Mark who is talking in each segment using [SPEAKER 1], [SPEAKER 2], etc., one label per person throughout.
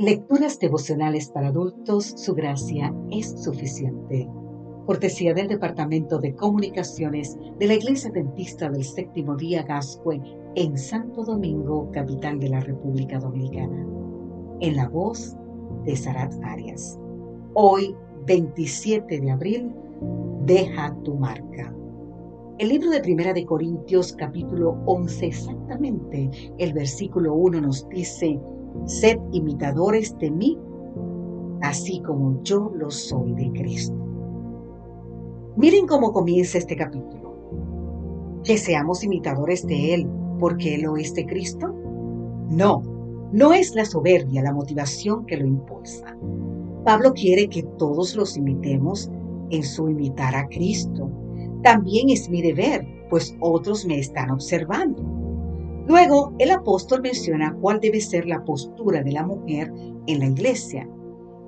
[SPEAKER 1] Lecturas devocionales para adultos, su gracia es suficiente. Cortesía del Departamento de Comunicaciones de la Iglesia Dentista del Séptimo Día Gascue en Santo Domingo, capital de la República Dominicana. En la voz de Sarat Arias. Hoy, 27 de abril, deja tu marca. El libro de Primera de Corintios capítulo 11 exactamente, el versículo 1 nos dice, sed imitadores de mí, así como yo lo soy de Cristo. Miren cómo comienza este capítulo. Que seamos imitadores de Él, porque Él lo es de Cristo. No, no es la soberbia la motivación que lo impulsa. Pablo quiere que todos los imitemos en su imitar a Cristo también es mi deber, pues otros me están observando. Luego, el apóstol menciona cuál debe ser la postura de la mujer en la iglesia.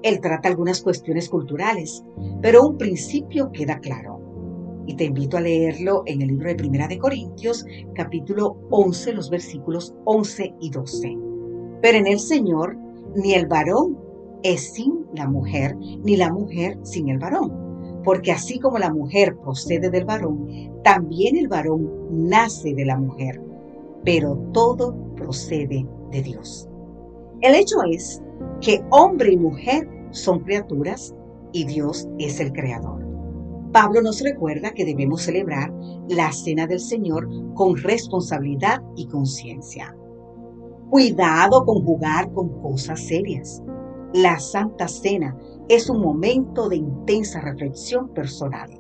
[SPEAKER 1] Él trata algunas cuestiones culturales, pero un principio queda claro. Y te invito a leerlo en el libro de Primera de Corintios, capítulo 11, los versículos 11 y 12. Pero en el Señor, ni el varón es sin la mujer, ni la mujer sin el varón porque así como la mujer procede del varón, también el varón nace de la mujer, pero todo procede de Dios. El hecho es que hombre y mujer son criaturas y Dios es el creador. Pablo nos recuerda que debemos celebrar la cena del Señor con responsabilidad y conciencia. Cuidado con jugar con cosas serias. La Santa Cena es un momento de intensa reflexión personal,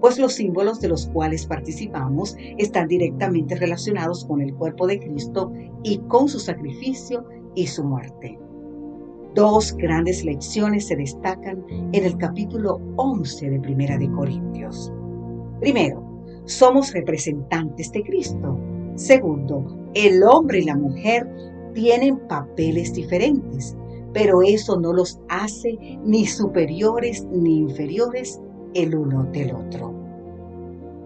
[SPEAKER 1] pues los símbolos de los cuales participamos están directamente relacionados con el cuerpo de Cristo y con su sacrificio y su muerte. Dos grandes lecciones se destacan en el capítulo 11 de Primera de Corintios. Primero, somos representantes de Cristo. Segundo, el hombre y la mujer tienen papeles diferentes pero eso no los hace ni superiores ni inferiores el uno del otro.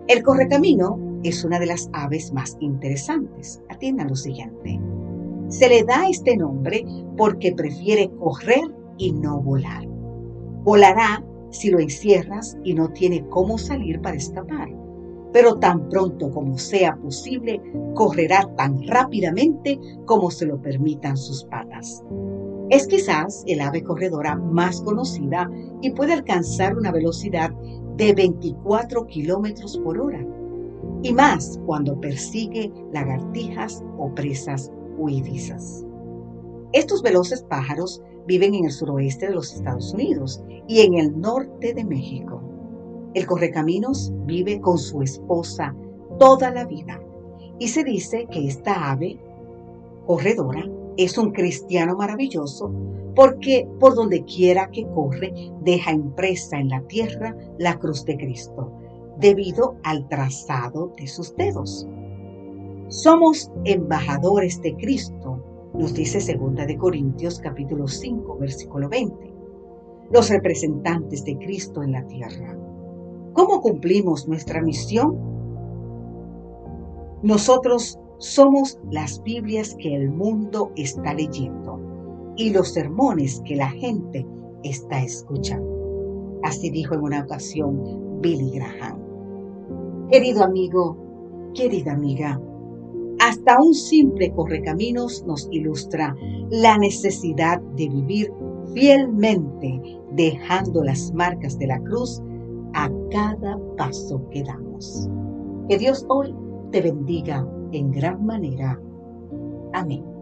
[SPEAKER 1] El correcamino es una de las aves más interesantes. Atiendan lo siguiente. Se le da este nombre porque prefiere correr y no volar. Volará si lo encierras y no tiene cómo salir para escapar. Pero tan pronto como sea posible, correrá tan rápidamente como se lo permitan sus patas. Es quizás el ave corredora más conocida y puede alcanzar una velocidad de 24 kilómetros por hora y más cuando persigue lagartijas o presas huidizas. Estos veloces pájaros viven en el suroeste de los Estados Unidos y en el norte de México. El correcaminos vive con su esposa toda la vida y se dice que esta ave corredora es un cristiano maravilloso porque por donde quiera que corre deja impresa en la tierra la cruz de Cristo, debido al trazado de sus dedos. Somos embajadores de Cristo, nos dice 2 de Corintios capítulo 5 versículo 20. Los representantes de Cristo en la tierra. ¿Cómo cumplimos nuestra misión? Nosotros somos las Biblias que el mundo está leyendo y los sermones que la gente está escuchando. Así dijo en una ocasión Billy Graham. Querido amigo, querida amiga, hasta un simple correcaminos nos ilustra la necesidad de vivir fielmente dejando las marcas de la cruz a cada paso que damos. Que Dios hoy te bendiga en gran manera. Amén.